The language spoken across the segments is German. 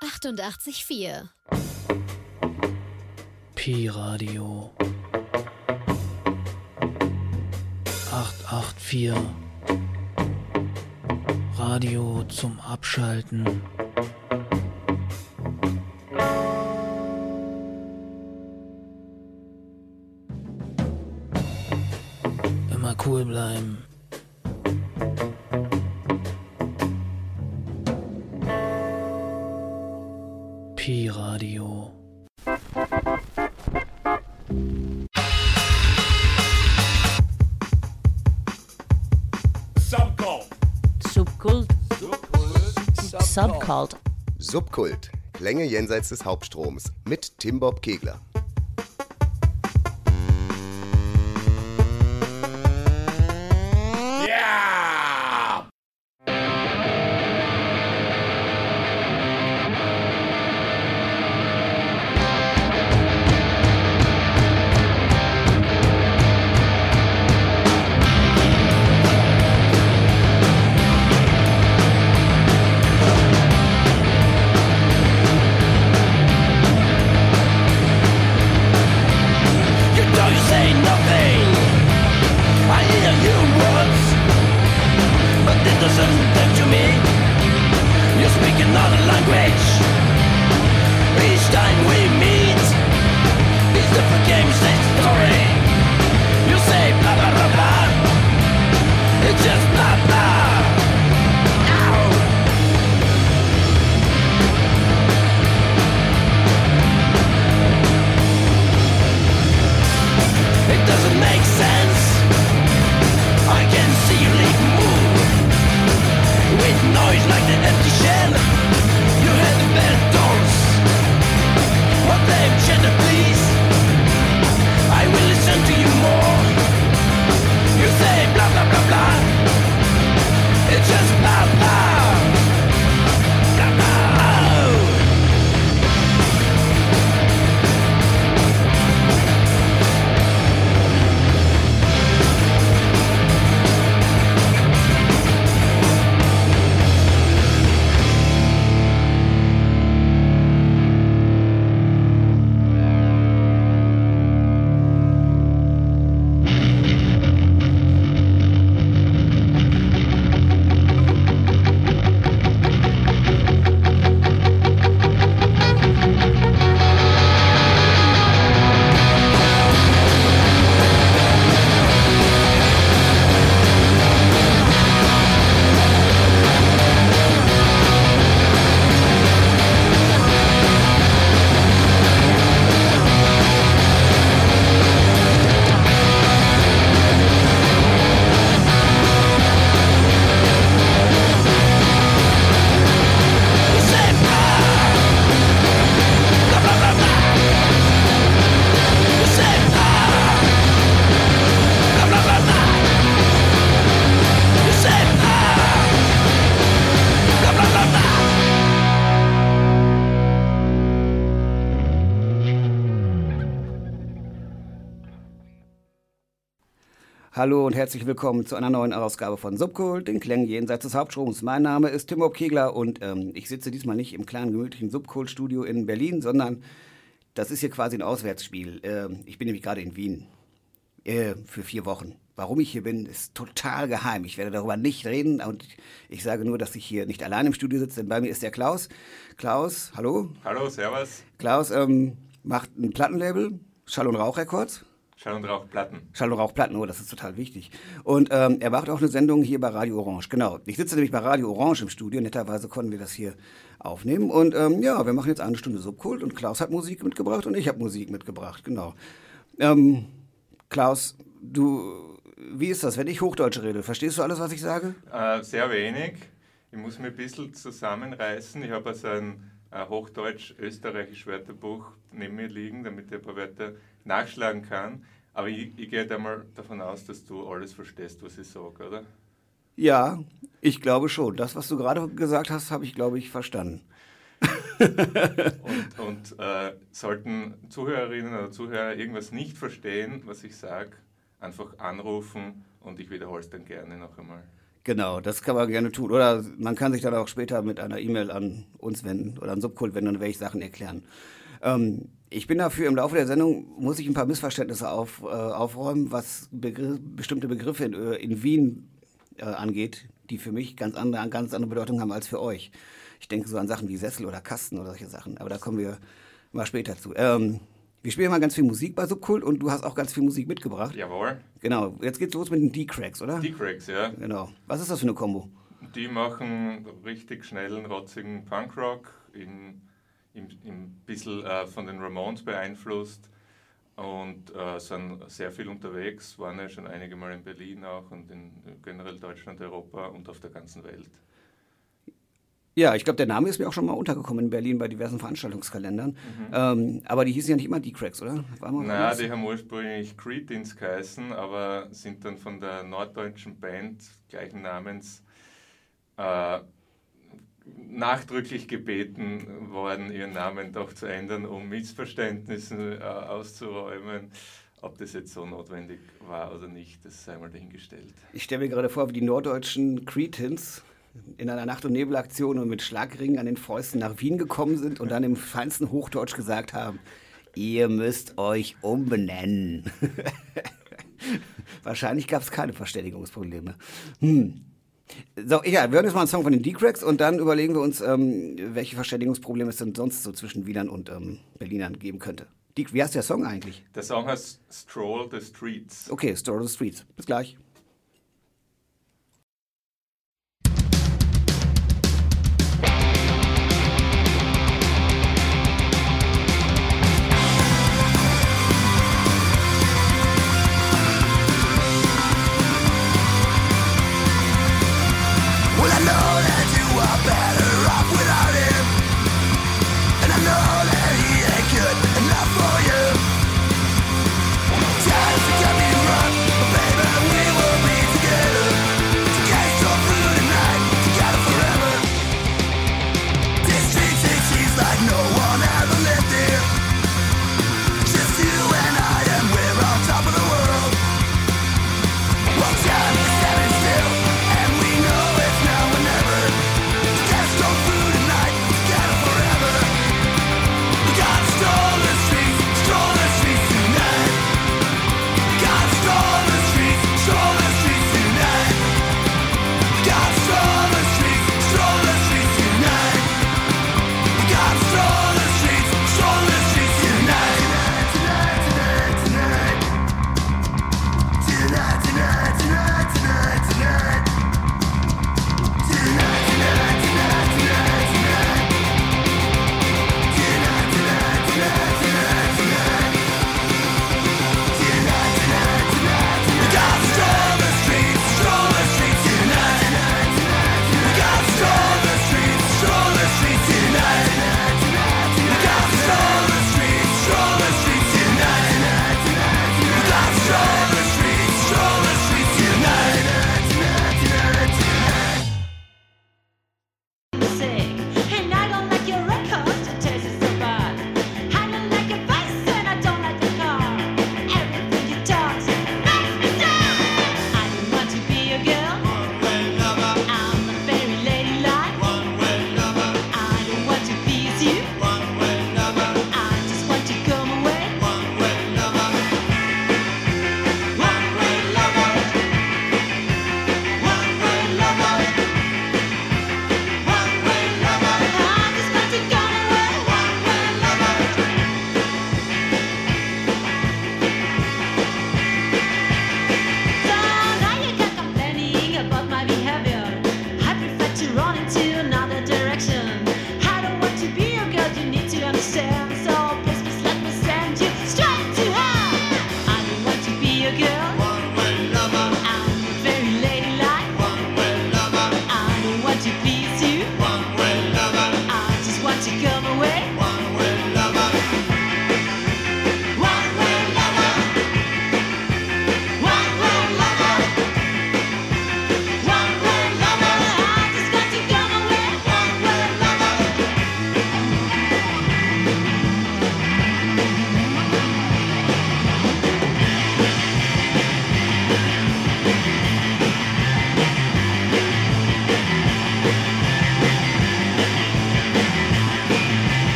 88,4. Pi Radio 884 Radio zum Abschalten. Immer cool bleiben. Subkult. Klänge jenseits des Hauptstroms mit Tim Bob Kegler. Hallo und herzlich willkommen zu einer neuen Ausgabe von Subkult, den Klängen jenseits des Hauptstroms. Mein Name ist Tim Bob Kegler und ähm, ich sitze diesmal nicht im kleinen gemütlichen Subkult-Studio in Berlin, sondern das ist hier quasi ein Auswärtsspiel. Ähm, ich bin nämlich gerade in Wien äh, für vier Wochen. Warum ich hier bin, ist total geheim. Ich werde darüber nicht reden und ich sage nur, dass ich hier nicht allein im Studio sitze, denn bei mir ist der Klaus. Klaus, hallo. Hallo, Servus. Klaus ähm, macht ein Plattenlabel, Schall- und Rauchrecords. Schall und Rauch Platten. Schall- und Rauchplatten, oh, das ist total wichtig. Und ähm, er macht auch eine Sendung hier bei Radio Orange. Genau. Ich sitze nämlich bei Radio Orange im Studio. Netterweise konnten wir das hier aufnehmen. Und ähm, ja, wir machen jetzt eine Stunde Subkult und Klaus hat Musik mitgebracht und ich habe Musik mitgebracht. Genau. Ähm, Klaus, du, wie ist das, wenn ich Hochdeutsch rede? Verstehst du alles, was ich sage? Äh, sehr wenig. Ich muss mich ein bisschen zusammenreißen. Ich habe also ein äh, Hochdeutsch-Österreichisch Wörterbuch neben mir liegen, damit ich ein paar Wörter nachschlagen kann. Aber ich, ich gehe da mal davon aus, dass du alles verstehst, was ich sage, oder? Ja, ich glaube schon. Das, was du gerade gesagt hast, habe ich, glaube ich, verstanden. Und, und äh, sollten Zuhörerinnen oder Zuhörer irgendwas nicht verstehen, was ich sage, einfach anrufen und ich wiederhole es dann gerne noch einmal. Genau, das kann man gerne tun. Oder man kann sich dann auch später mit einer E-Mail an uns wenden oder an Subkult wenden und welche Sachen erklären. Ähm, ich bin dafür, im Laufe der Sendung muss ich ein paar Missverständnisse auf, äh, aufräumen, was Begr bestimmte Begriffe in, äh, in Wien äh, angeht, die für mich ganz andere, ganz andere Bedeutung haben als für euch. Ich denke so an Sachen wie Sessel oder Kasten oder solche Sachen, aber da kommen wir mal später zu. Ähm, wir spielen mal ganz viel Musik bei Subkult und du hast auch ganz viel Musik mitgebracht. Jawohl. Genau, jetzt geht's los mit den D-Cracks, oder? Die Cracks, ja. Genau. Was ist das für eine Kombo? Die machen richtig schnellen, rotzigen Punkrock, in, im, im bisschen äh, von den Ramones beeinflusst und äh, sind sehr viel unterwegs, waren ja schon einige Mal in Berlin auch und in generell Deutschland, Europa und auf der ganzen Welt. Ja, ich glaube, der Name ist mir auch schon mal untergekommen in Berlin bei diversen Veranstaltungskalendern. Ähm, aber die hießen ja nicht immer D-Cracks, oder? War mal anders? die haben ursprünglich Cretins geheißen, aber sind dann von der norddeutschen Band gleichen Namens äh, nachdrücklich gebeten worden, ihren Namen doch zu ändern, um Missverständnissen äh, auszuräumen. Ob das jetzt so notwendig war oder nicht, das sei mal dahingestellt. Ich stelle mir gerade vor, wie die norddeutschen Cretins in einer Nacht- und Nebelaktion und mit Schlagringen an den Fäusten nach Wien gekommen sind und dann im feinsten Hochdeutsch gesagt haben, ihr müsst euch umbenennen. Wahrscheinlich gab es keine Verständigungsprobleme. Hm. So, egal, wir hören jetzt mal einen Song von den D-Cracks und dann überlegen wir uns, ähm, welche Verständigungsprobleme es denn sonst so zwischen Wienern und ähm, Berlinern geben könnte. Die, wie heißt der Song eigentlich? Der Song heißt Stroll the Streets. Okay, of the Streets. Bis gleich. Well, I know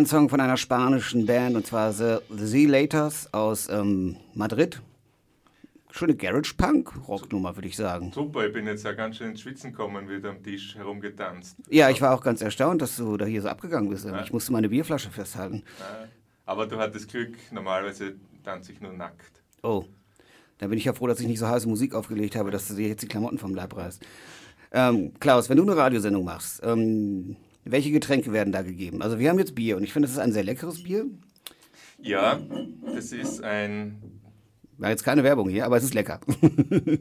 einen Song von einer spanischen Band und zwar The, The Laters aus ähm, Madrid. Schöne Garage Punk Rocknummer, würde ich sagen. Super, ich bin jetzt ja ganz schön ins Schwitzen gekommen, wieder am Tisch herumgetanzt. Ja, ich war auch ganz erstaunt, dass du da hier so abgegangen bist. Ja. Ich musste meine Bierflasche festhalten. Ja. Aber du hattest Glück, normalerweise tanze ich nur nackt. Oh, da bin ich ja froh, dass ich nicht so heiße Musik aufgelegt habe, dass du dir jetzt die Klamotten vom Leib reißt. Ähm, Klaus, wenn du eine Radiosendung machst, ähm, welche Getränke werden da gegeben? Also wir haben jetzt Bier und ich finde, das ist ein sehr leckeres Bier. Ja, das ist ein War jetzt keine Werbung hier, aber es ist lecker.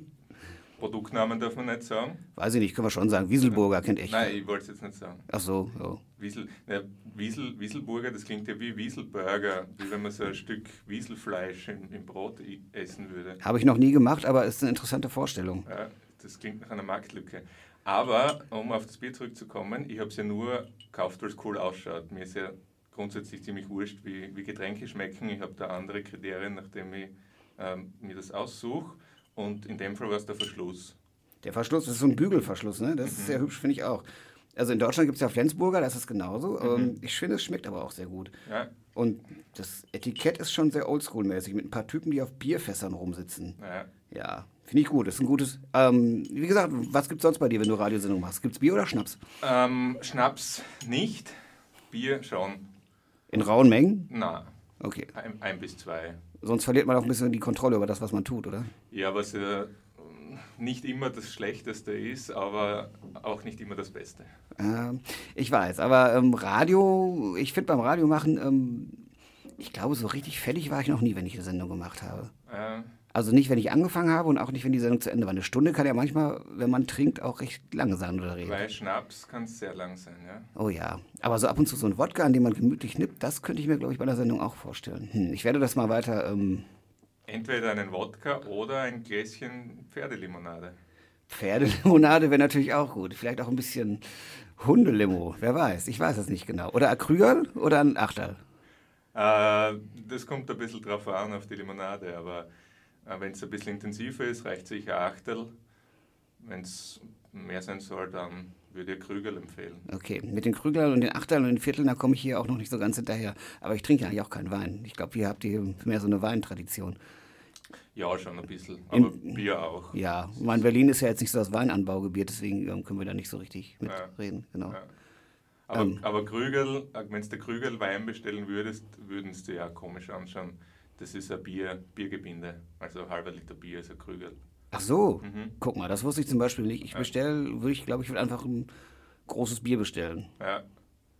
Produktnamen, darf man nicht sagen. Weiß ich nicht, können wir schon sagen. Wieselburger kennt echt. Nein, ich wollte es jetzt nicht sagen. Ach so, ja. Wiesel, ne, Wiesel, Wieselburger, das klingt ja wie Wieselburger, wie wenn man so ein Stück Wieselfleisch im, im Brot essen würde. Habe ich noch nie gemacht, aber ist eine interessante Vorstellung. Ja, das klingt nach einer Marktlücke. Aber, um auf das Bier zurückzukommen, ich habe es ja nur gekauft, weil es cool ausschaut. Mir ist ja grundsätzlich ziemlich wurscht, wie, wie Getränke schmecken. Ich habe da andere Kriterien, nachdem ich ähm, mir das aussuche. Und in dem Fall war es der Verschluss. Der Verschluss das ist so ein Bügelverschluss, ne? Das ist sehr hübsch, finde ich auch. Also in Deutschland gibt es ja Flensburger, das ist genauso. Ähm, ich finde, es schmeckt aber auch sehr gut. Ja, Und das Etikett ist schon sehr oldschool-mäßig, mit ein paar Typen, die auf Bierfässern rumsitzen. ja. Ja, finde ich gut. Das ist ein gutes. Ähm, wie gesagt, was gibt es sonst bei dir, wenn du Radiosendung machst? Gibt es Bier oder Schnaps? Ähm, Schnaps nicht, Bier schon. In rauen Mengen? Na, Okay. ein, ein bis zwei. Sonst verliert man auch ein bisschen die Kontrolle über das, was man tut, oder? Ja, was ja nicht immer das Schlechteste ist, aber auch nicht immer das Beste. Ähm, ich weiß, aber ähm, Radio, ich finde beim Radio machen, ähm, ich glaube, so richtig fertig war ich noch nie, wenn ich eine Sendung gemacht habe. Äh, Also nicht, wenn ich angefangen habe und auch nicht, wenn die Sendung zu Ende war. Eine Stunde kann ja manchmal, wenn man trinkt, auch recht lange sein oder reden. Weil Schnaps kann sehr lang sein, ja. Oh ja, aber so ab und zu so ein Wodka, an dem man gemütlich nippt, das könnte ich mir, glaube ich, bei der Sendung auch vorstellen. Hm, ich werde das mal weiter. Ähm, Entweder einen Wodka oder ein Gläschen Pferdelimonade. Pferdelimonade wäre natürlich auch gut. Vielleicht auch ein bisschen Hundelimo, wer weiß. Ich weiß es nicht genau. Oder Acryl oder ein Achterl. Äh, das kommt ein bisschen drauf an, auf die Limonade, aber wenn es ein bisschen intensiver ist, reicht sicher Achtel. Wenn es mehr sein soll, dann würde ich Krügel empfehlen. Okay, mit den Krüglern und den Achteln und den Vierteln, da komme ich hier auch noch nicht so ganz hinterher. Aber ich trinke ja eigentlich auch keinen Wein. Ich glaube, ihr habt hier mehr so eine Weintradition. Ja, schon ein bisschen, aber Bier auch. Ja, ich meine, Berlin ist ja jetzt nicht so das Weinanbaugebiet, deswegen ähm, können wir da nicht so richtig Ja. mitreden. Genau. Ja. Aber, Ähm. aber Krügel, wenn du Krügel Wein bestellen würdest, würden sie dir ja komisch anschauen. Das ist ein Bier, Biergebinde, also ein halber Liter Bier ist ein Krügel. Ach so, Mhm. guck mal, das wusste ich zum Beispiel nicht. Ich bestelle, würde ich, glaube ich, würde einfach ein großes Bier bestellen. Ja,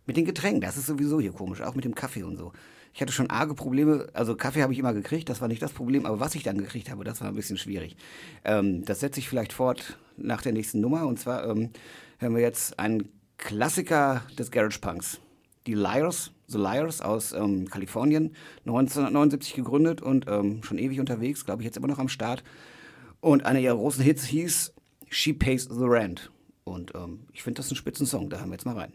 Mit den Getränken, das ist sowieso hier komisch, auch mit dem Kaffee und so. Ich hatte schon arge Probleme, also Kaffee habe ich immer gekriegt, das war nicht das Problem, aber was ich dann gekriegt habe, das war ein bisschen schwierig. Ähm, das setze ich vielleicht fort nach der nächsten Nummer und zwar ähm, hören wir jetzt einen Klassiker des Garage Punks. Die Liars, The Liars aus ähm, Kalifornien, 1979 gegründet und ähm, schon ewig unterwegs, glaube ich jetzt immer noch am Start. Und einer ihrer großen Hits hieß She Pays the Rent. Und ähm, ich finde das ein Spitzensong, da hören wir jetzt mal rein.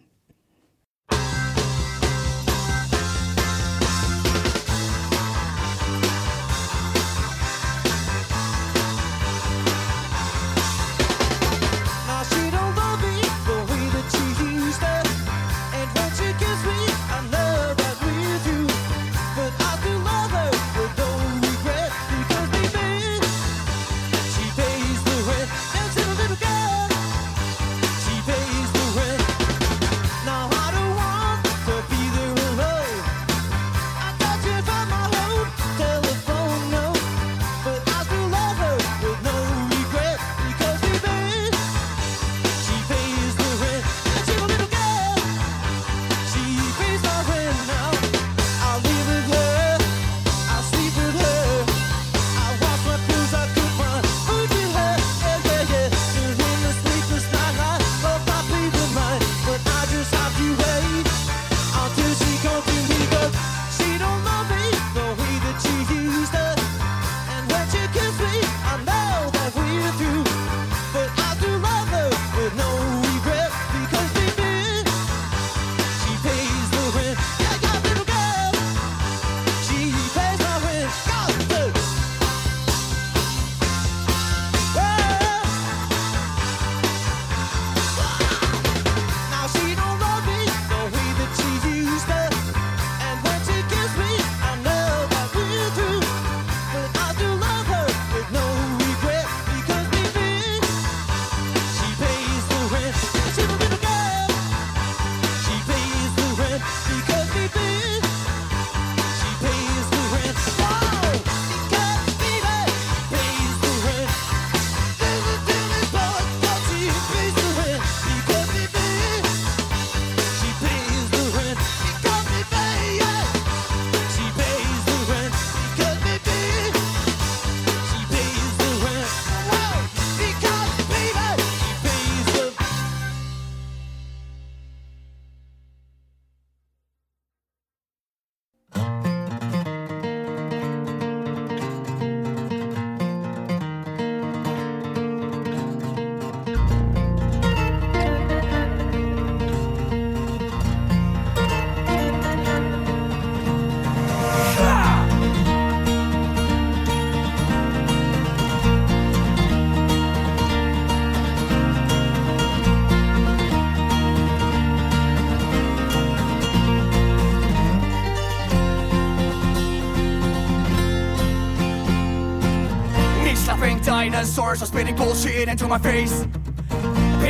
Dinosaurs are spitting bullshit into my face.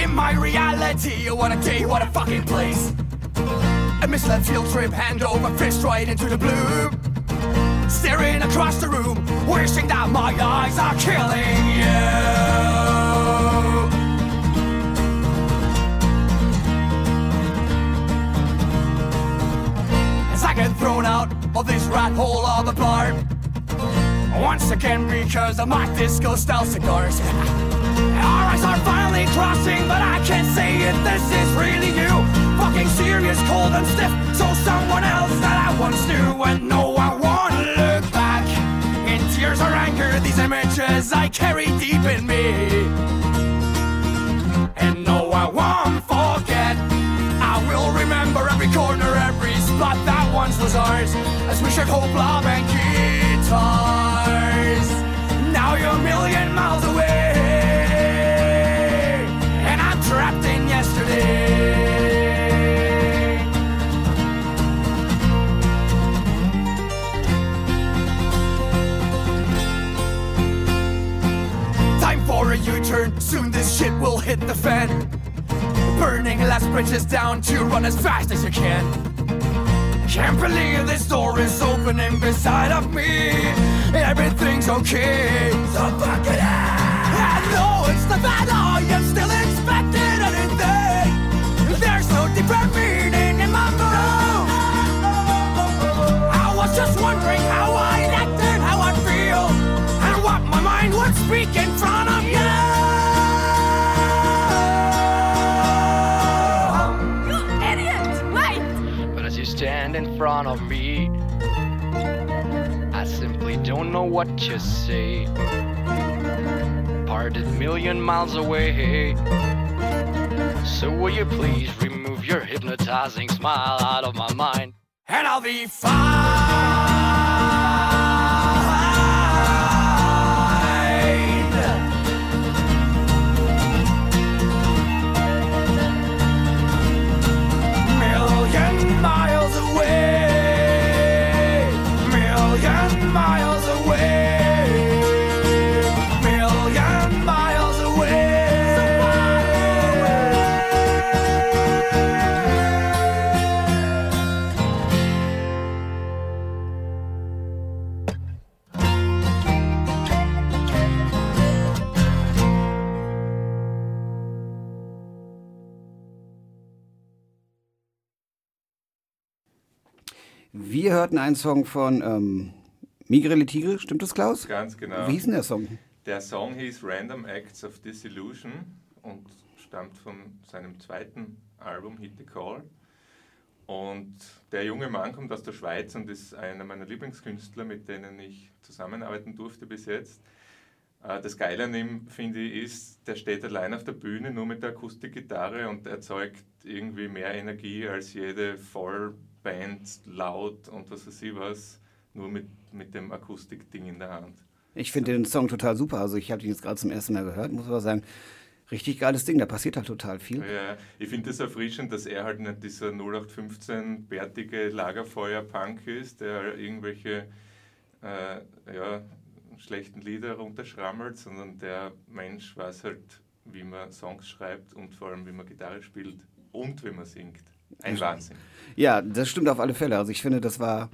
In my reality, what a day, what a fucking place. A misled field trip, hand over fist right into the blue. Staring across the room, wishing that my eyes are killing you. As I get thrown out of this rat hole of a bar. Once again, because of my disco style cigars. Our eyes are finally crossing, but I can't say if this is really you. Fucking serious, cold and stiff. So someone else that I once knew, and no, I wanna look back. In tears or anger, these images I carry deep in me. And no, I won't forget. I will remember every corner, every spot that once was ours. As we shared hope, love, and guitars. Now you're a million miles away. And I'm trapped in yesterday. Time for a U-turn, soon this shit will hit the fan. Burning last bridges down to run as fast as you can. Can't believe this door is opening beside of me. Everything's okay. So fuck it. I know it's the bad I am still expecting anything. In front of me, I simply don't know what to say. Parted million miles away. So will you please remove your hypnotizing smile out of my mind? and I'll be fine. Wir hörten einen Song von ähm, Migre Le Tigre, stimmt das, Klaus? Ganz genau. Wie hieß denn der Song? Der Song hieß Random Acts of Disillusion und stammt von seinem zweiten Album Hit the Call. Und der junge Mann kommt aus der Schweiz und ist einer meiner Lieblingskünstler, mit denen ich zusammenarbeiten durfte bis jetzt. Äh, Das Geile an ihm, finde ich, ist, der steht allein auf der Bühne nur mit der Akustikgitarre und erzeugt irgendwie mehr Energie als jede Vollband, laut und was weiß ich was, nur mit, mit dem Akustikding in der Hand. Ich finde den Song total super. Also ich habe ihn jetzt gerade zum ersten Mal gehört, muss aber sagen, richtig geiles Ding. Da passiert halt total viel. Ja, ich finde es erfrischend, dass er halt nicht dieser 0815 bärtige Lagerfeuer-Punk ist, der irgendwelche äh, ja, schlechten Lieder runterschrammelt, sondern der Mensch weiß halt, wie man Songs schreibt und vor allem, wie man Gitarre spielt und wie man singt. Ein Wahnsinn. Ja, das stimmt auf alle Fälle. Also ich finde, das war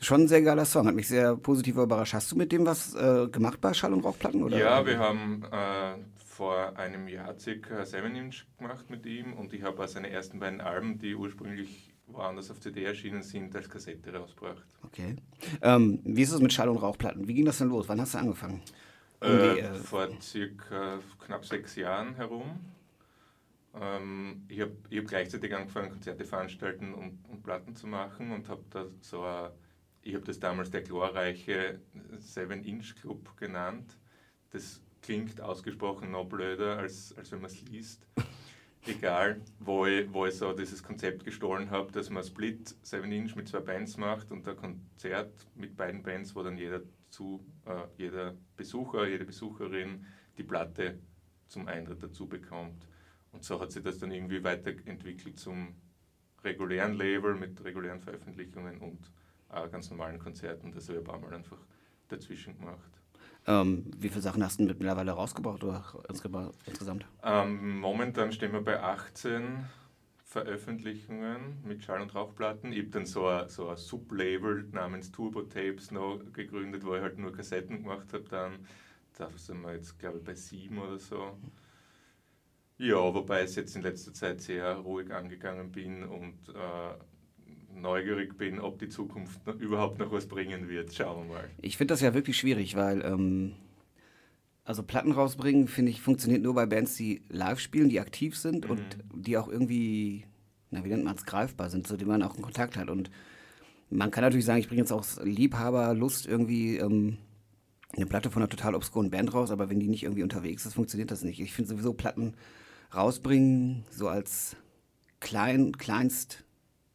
schon ein sehr geiler Song. Hat mich sehr positiv überrascht. Hast du mit dem was äh, gemacht bei Schall- und Rauchplatten? Oder? Ja, wir haben äh, vor einem Jahr circa 7 Inch gemacht mit ihm und ich habe auch seine ersten beiden Alben, die ursprünglich woanders auf CD erschienen sind, als Kassette rausgebracht. Okay. Ähm, wie ist es mit Schall- und Rauchplatten? Wie ging das denn los? Wann hast du angefangen? Um Äh, die, äh, vor circa knapp sechs Jahren herum. Ähm, ich habe hab gleichzeitig angefangen, Konzerte veranstalten und, und Platten zu machen und habe da so ein, ich habe das damals der glorreiche 7-Inch-Club genannt. Das klingt ausgesprochen noch blöder, als, als wenn man es liest. Egal, wo ich, wo ich so dieses Konzept gestohlen habe, dass man Split 7 Inch mit zwei Bands macht und ein Konzert mit beiden Bands, wo dann jeder, zu, äh, jeder Besucher, jede Besucherin die Platte zum Eintritt dazu bekommt. Und so hat sich das dann irgendwie weiterentwickelt zum regulären Label mit regulären Veröffentlichungen und äh, ganz normalen Konzerten. Das habe ich ein paar Mal einfach dazwischen gemacht. Ähm, wie viele Sachen hast du mittlerweile rausgebracht oder insge- insgesamt? Ähm, momentan stehen wir bei 18 Veröffentlichungen mit Schall- und Rauchplatten. Ich habe dann so ein, so ein Sublabel namens Turbo Tapes noch gegründet, wo ich halt nur Kassetten gemacht habe. Dann da sind wir jetzt, glaube ich, bei sieben oder so. Ja, wobei ich jetzt in letzter Zeit sehr ruhig angegangen bin und äh, neugierig bin, ob die Zukunft noch, überhaupt noch was bringen wird. Schauen wir mal. Ich finde das ja wirklich schwierig, weil ähm, also Platten rausbringen, finde ich, funktioniert nur bei Bands, die live spielen, die aktiv sind und die auch irgendwie, na, wie nennt man es, greifbar sind, zu denen man auch einen Kontakt hat. Und man kann natürlich sagen, ich bringe jetzt aus Liebhaberlust irgendwie ähm, eine Platte von einer total obskuren Band raus, aber wenn die nicht irgendwie unterwegs ist, funktioniert das nicht. Ich finde sowieso Platten rausbringen, so als klein, kleinst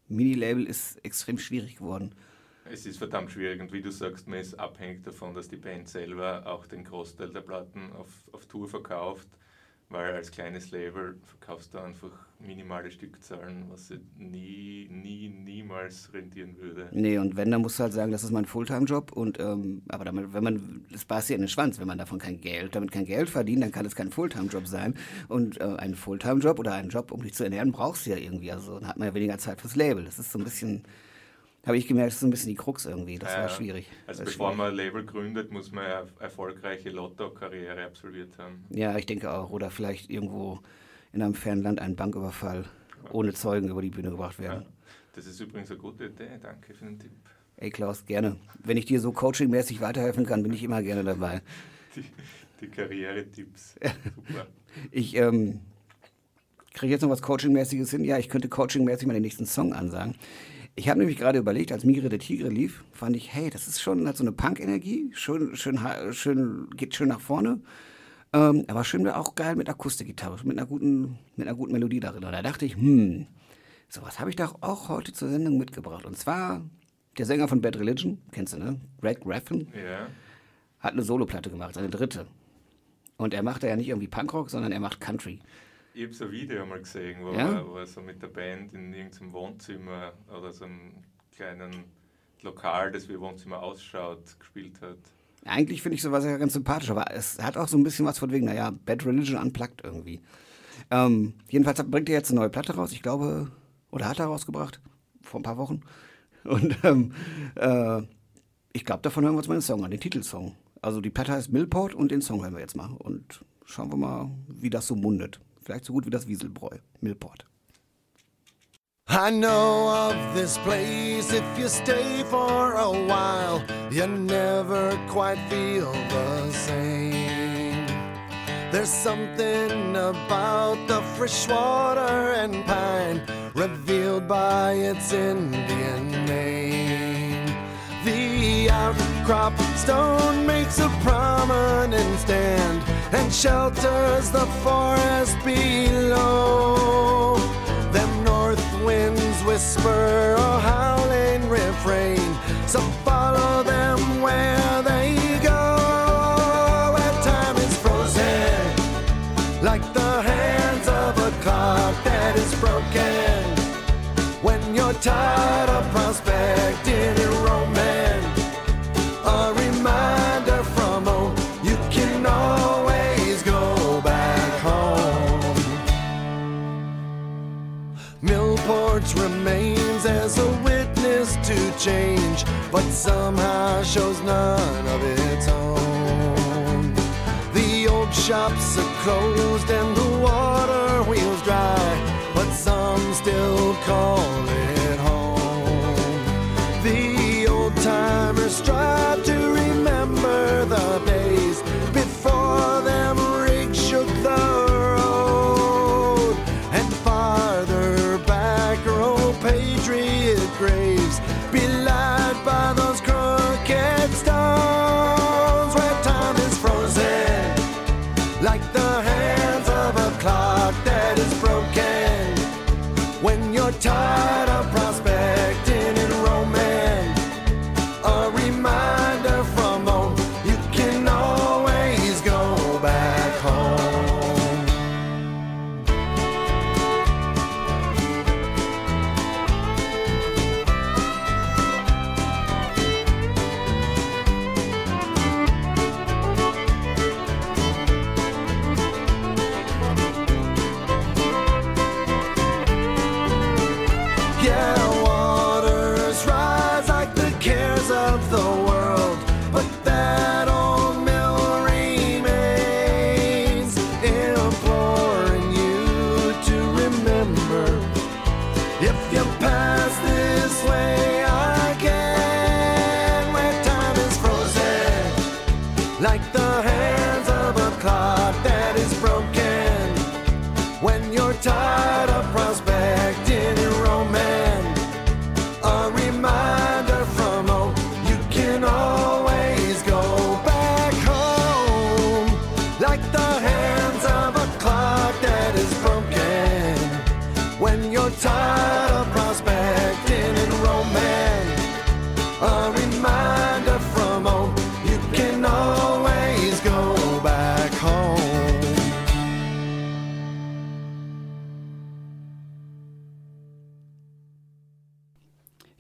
Mini-Label ist extrem schwierig geworden. Es ist verdammt schwierig und wie du sagst, man ist abhängig davon, dass die Band selber auch den Großteil der Platten auf, auf Tour verkauft, weil als kleines Label verkaufst du einfach minimale Stückzahlen, was nie, nie, niemals rentieren würde. Nee, und wenn, dann musst du halt sagen, das ist mein Fulltime-Job. Und ähm, aber damit, wenn man, das beißt ja in den Schwanz, wenn man davon kein Geld, damit kein Geld verdient, dann kann es kein Fulltime-Job sein. Und äh, einen Fulltime-Job oder einen Job, um dich zu ernähren, brauchst du ja irgendwie. Also dann hat man ja weniger Zeit fürs Label. Das ist so ein bisschen, habe ich gemerkt, das ist so ein bisschen die Krux irgendwie. Das war schwierig. Also bevor schwierig. man Label gründet, muss man eine erfolgreiche Lotto-Karriere absolviert haben. Ja, ich denke auch. Oder vielleicht irgendwo in einem fernen Land ein Banküberfall ohne Zeugen über die Bühne gebracht werden. Das ist übrigens eine gute Idee, danke für den Tipp. Ey Klaus, gerne. Wenn ich dir so coachingmäßig weiterhelfen kann, bin ich immer gerne dabei. Die, die Karrieretipps. Super. Ich ähm, kriege jetzt noch was Coachingmäßiges hin. Ja, ich könnte coachingmäßig mal den nächsten Song ansagen. Ich habe nämlich gerade überlegt, als Migre der Tigre lief, fand ich, hey, das ist schon, hat so eine Punk-Energie, schön, schön, schön, geht schön nach vorne. Ähm, aber schön wäre auch geil mit Akustikgitarre, mit einer guten, mit einer guten Melodie darin. Und da dachte ich, hm, sowas habe ich doch auch heute zur Sendung mitgebracht. Und zwar der Sänger von Bad Religion, kennst du, ne? Greg Graffin, Ja, hat eine Soloplatte gemacht, seine dritte. Und er macht ja nicht irgendwie Punkrock, sondern er macht Country. Ich habe so ein Video mal gesehen, wo, Ja? er, wo er so mit der Band in irgendeinem Wohnzimmer oder so einem kleinen Lokal, das wie Wohnzimmer ausschaut, gespielt hat. Eigentlich finde ich sowas ja ganz sympathisch, aber es hat auch so ein bisschen was von wegen, naja, Bad Religion unplugged irgendwie. Ähm, jedenfalls bringt er jetzt eine neue Platte raus, ich glaube, oder hat er rausgebracht, vor ein paar Wochen. Und ähm, äh, ich glaube, davon hören wir uns mal den Song an, den Titelsong. Also die Platte heißt Millport und den Song hören wir jetzt mal. Und schauen wir mal, wie das so mundet. Vielleicht so gut wie das Wieselbräu. Millport. I know of this place. If you stay for a while, you never quite feel the same. There's something about the fresh water and pine revealed by its Indian name. The outcrop stone makes a prominent stand and shelters the forest below. Them north winds whisper a howling refrain, so follow them where they go. Where time is frozen, like the hands of a clock that is broken. When you're tired to change, but somehow shows none of its own. The old shops are closed and the water wheels dry, but some still call it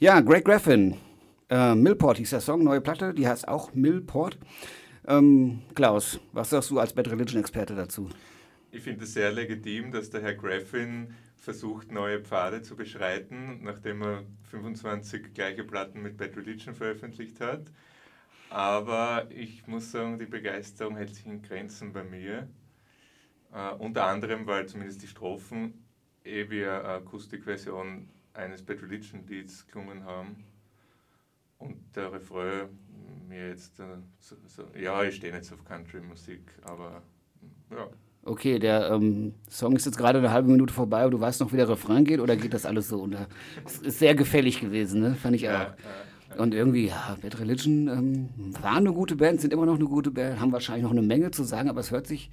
Ja, Greg Graffin, äh, Millport hieß der Song, neue Platte, die heißt auch Millport. Ähm, Klaus, was sagst du als Bad Religion-Experte dazu? Ich finde es sehr legitim, dass der Herr Graffin versucht, neue Pfade zu beschreiten, nachdem er 25 gleiche Platten mit Bad Religion veröffentlicht hat. Aber ich muss sagen, die Begeisterung hält sich in Grenzen bei mir. Äh, unter anderem, weil zumindest die Strophen eh eine Akustikversion eines Bad Religion Lieds gelungen haben. Und der Refrain mir jetzt, äh, so, so, ja, ich stehe so auf Country-Musik, aber ja. Okay, der ähm, Song ist jetzt gerade eine halbe Minute vorbei, aber du weißt noch, wie der Refrain geht oder geht das alles so unter? Es ist sehr gefällig gewesen, ne? Fand ich auch. Ja, ja, Und irgendwie, ja, Bad Religion ähm, waren eine gute Band, sind immer noch eine gute Band, haben wahrscheinlich noch eine Menge zu sagen, aber es hört sich.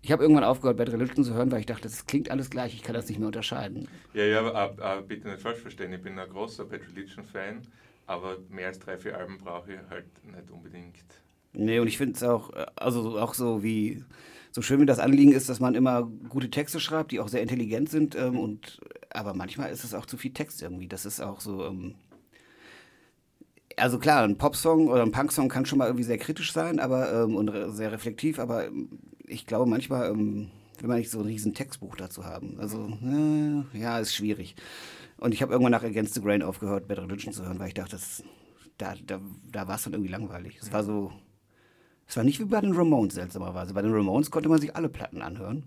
Ich habe irgendwann aufgehört, Bad Religion zu hören, weil ich dachte, das klingt alles gleich, ich kann das nicht mehr unterscheiden. Ja, ja, aber, aber bitte nicht falsch verstehen, ich bin ein großer Bad Religion-Fan, aber mehr als drei, vier Alben brauche ich halt nicht unbedingt. Nee, und ich finde es auch, äh, also auch so wie, so schön wie das Anliegen ist, dass man immer gute Texte schreibt, die auch sehr intelligent sind, ähm, und, aber manchmal ist es auch zu viel Text irgendwie. Das ist auch so, ähm, also klar, ein Popsong oder ein Punksong kann schon mal irgendwie sehr kritisch sein, aber ähm, und re sehr reflektiv, aber ähm, ich glaube manchmal ähm, will man nicht so ein riesen Textbuch dazu haben. Also, äh, ja, ist schwierig. Und ich habe irgendwann nach Against the Grain aufgehört, Bad Religion zu hören, weil ich dachte, das, da, da, da war es dann irgendwie langweilig. Es war so, es war nicht wie bei den Ramones seltsamerweise. Bei den Ramones konnte man sich alle Platten anhören.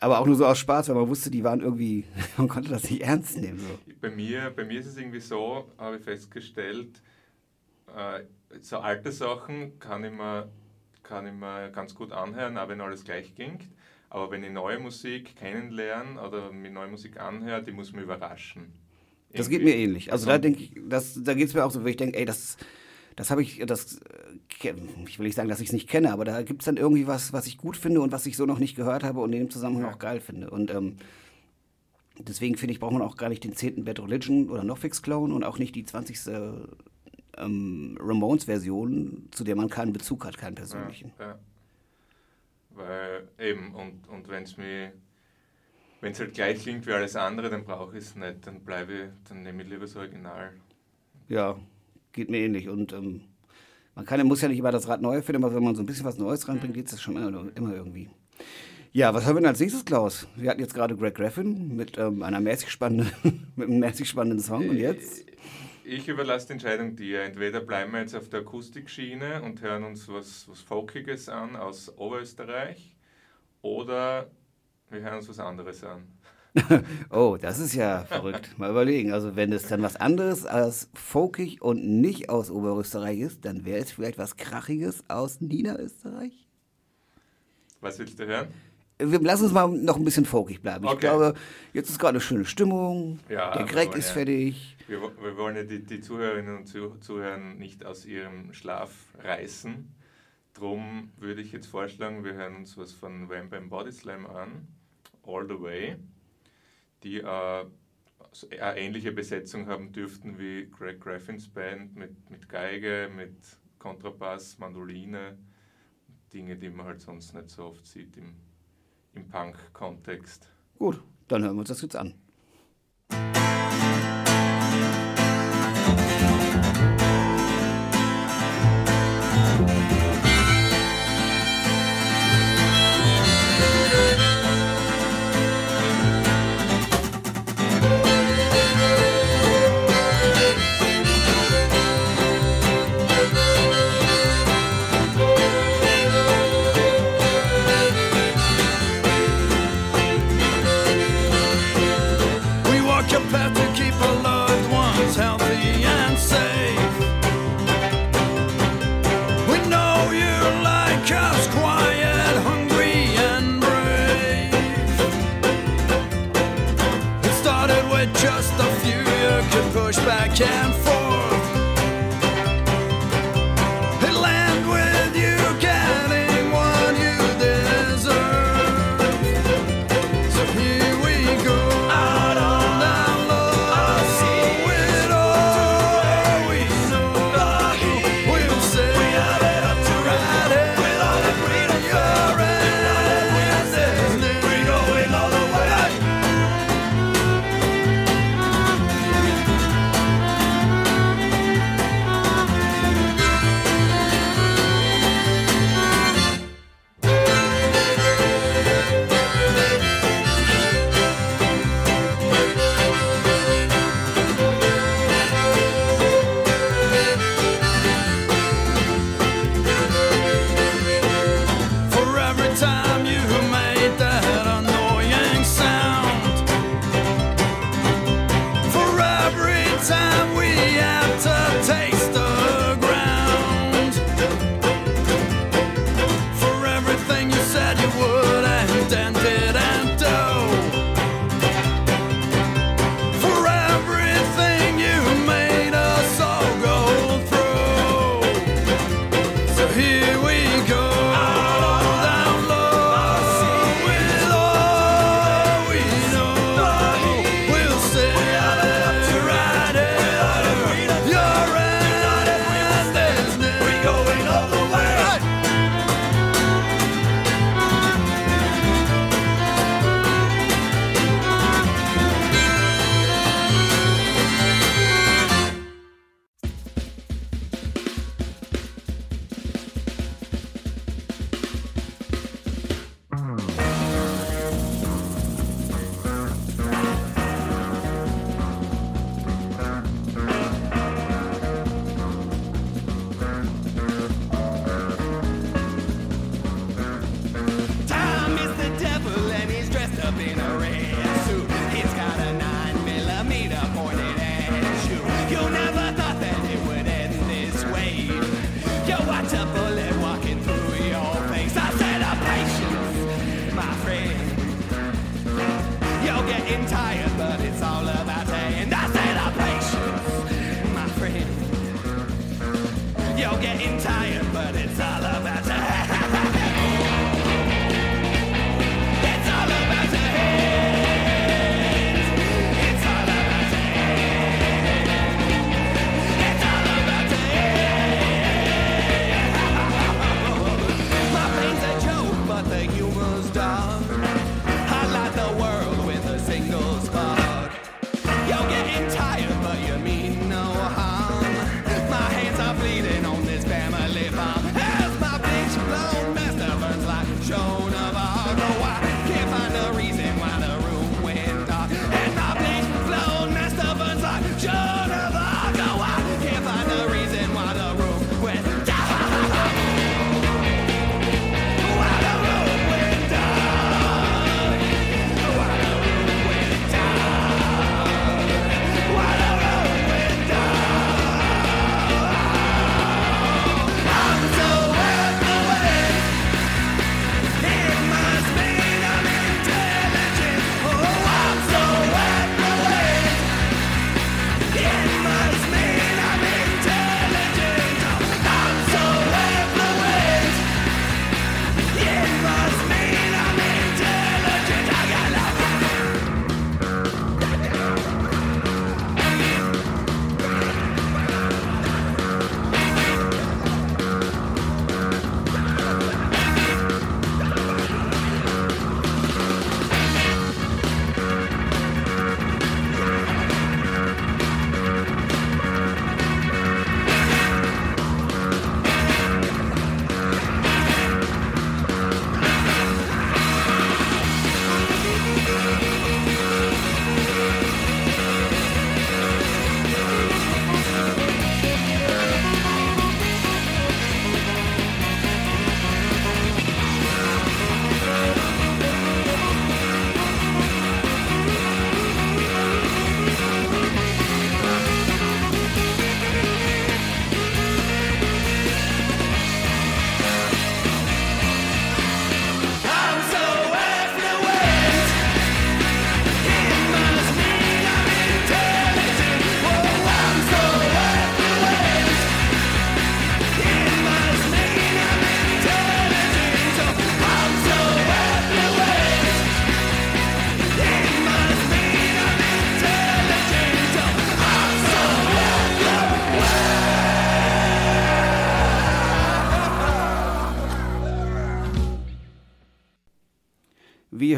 Aber auch nur so aus Spaß, weil man wusste, die waren irgendwie, man konnte das nicht ernst nehmen. So. Bei mir, bei mir ist es irgendwie so, habe ich festgestellt, äh, so alte Sachen kann ich, mir, kann ich mir ganz gut anhören, auch wenn alles gleich klingt. Aber wenn ich neue Musik kennenlerne oder mir neue Musik anhöre, die muss mich überraschen. Das geht mir ähnlich. Also da denke ich, das, da geht es mir auch so, wo ich denke, ey, das, das habe ich, das, äh, ich will nicht sagen, dass ich es nicht kenne, aber da gibt es dann irgendwie was, was ich gut finde und was ich so noch nicht gehört habe und in dem Zusammenhang auch geil finde. Und ähm, deswegen finde ich, braucht man auch gar nicht den 10. Bad Religion oder Noffix Clone und auch nicht die 20. Ähm, Ramones-Version, zu der man keinen Bezug hat, keinen persönlichen. Ja, ja. Weil eben, und, und wenn es mir wenn es halt gleich klingt wie alles andere, dann brauche ich es nicht. Dann bleibe ich, dann nehme ich lieber das Original. Ja, geht mir ähnlich. Und ähm, man kann, muss ja nicht immer das Rad neu finden, aber wenn man so ein bisschen was Neues reinbringt, geht es schon immer, immer irgendwie. Ja, was haben wir denn als nächstes, Klaus? Wir hatten jetzt gerade Greg Graffin mit ähm, einer mäßig spannenden, mit einem mäßig spannenden Song und jetzt? Ich überlasse die Entscheidung dir. Entweder bleiben wir jetzt auf der Akustikschiene und hören uns was, was Folkiges an aus Oberösterreich oder wir hören uns was anderes an. oh, das ist ja verrückt. Mal überlegen. Also, wenn es dann was anderes als folkig und nicht aus Oberösterreich ist, dann wäre es vielleicht was Krachiges aus Niederösterreich? Was willst du hören? Wir lassen uns mal noch ein bisschen folkig bleiben. Okay. Ich glaube, jetzt ist gerade eine schöne Stimmung. Ja, Der Greg wollen ist fertig. Wir, wir wollen ja die, die Zuhörerinnen und Zuh- Zuhörer nicht aus ihrem Schlaf reißen. Drum würde ich jetzt vorschlagen, wir hören uns was von Bam Body Slam an, All the Way, die äh, so eine ähnliche Besetzung haben dürften wie Greg Graffins Band mit, mit Geige, mit Kontrabass, Mandoline, Dinge, die man halt sonst nicht so oft sieht im, im Punk-Kontext. Gut, dann hören wir uns das jetzt an.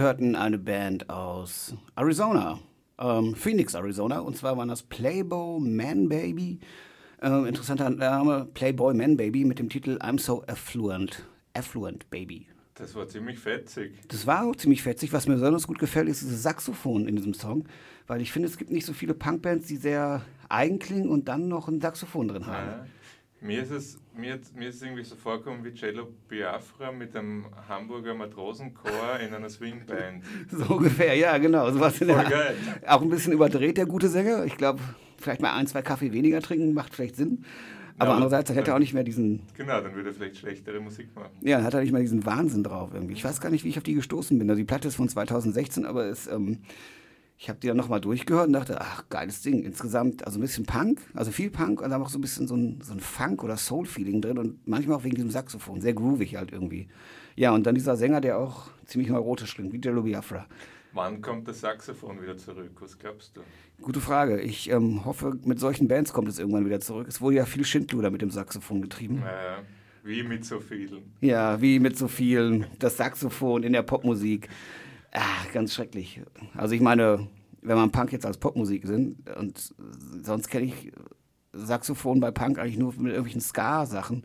Hörten eine Band aus Arizona, ähm, Phoenix, Arizona. Und zwar waren das Playboy Man Baby. Äh, interessanter Name, Playboy Man Baby mit dem Titel I'm So Affluent. Affluent Baby. Das war ziemlich fetzig. Das war auch ziemlich fetzig. Was mir besonders gut gefällt, ist dieses Saxophon in diesem Song. Weil ich finde, es gibt nicht so viele Punkbands, die sehr eigen klingen und dann noch ein Saxophon drin haben. Ja. Mir ist, es, mir, mir ist es irgendwie so vorgekommen wie Cello Biafra mit einem Hamburger Matrosenchor in einer Swingband. So ungefähr, ja, genau. So was in der, geil. Auch ein bisschen überdreht, der gute Sänger. Ich glaube, vielleicht mal ein, zwei Kaffee weniger trinken macht vielleicht Sinn. Aber Ja, andererseits dann hätte er auch nicht mehr diesen, Genau, dann würde er vielleicht schlechtere Musik machen. ja, dann hat er nicht mehr diesen Wahnsinn drauf irgendwie. Ich weiß gar nicht, wie ich auf die gestoßen bin. Also die Platte ist von 2016, aber es, ähm, ich habe die dann nochmal durchgehört und dachte, ach, geiles Ding. Insgesamt, also ein bisschen Punk, also viel Punk und dann auch so ein bisschen so ein, so ein Funk- oder Soul-Feeling drin und manchmal auch wegen diesem Saxophon. Sehr groovig halt irgendwie. Ja, und dann dieser Sänger, der auch ziemlich neurotisch klingt, wie Jello Biafra. Wann kommt das Saxophon wieder zurück? Was glaubst du? Gute Frage. Ich ähm, hoffe, mit solchen Bands kommt es irgendwann wieder zurück. Es wurde ja viel Schindluder mit dem Saxophon getrieben. Naja, wie mit so vielen. Ja, wie mit so vielen. Das Saxophon in der Popmusik. Ah, ganz schrecklich. Also ich meine, wenn man Punk jetzt als Popmusik sind und sonst kenne ich Saxophon bei Punk eigentlich nur mit irgendwelchen Ska-Sachen.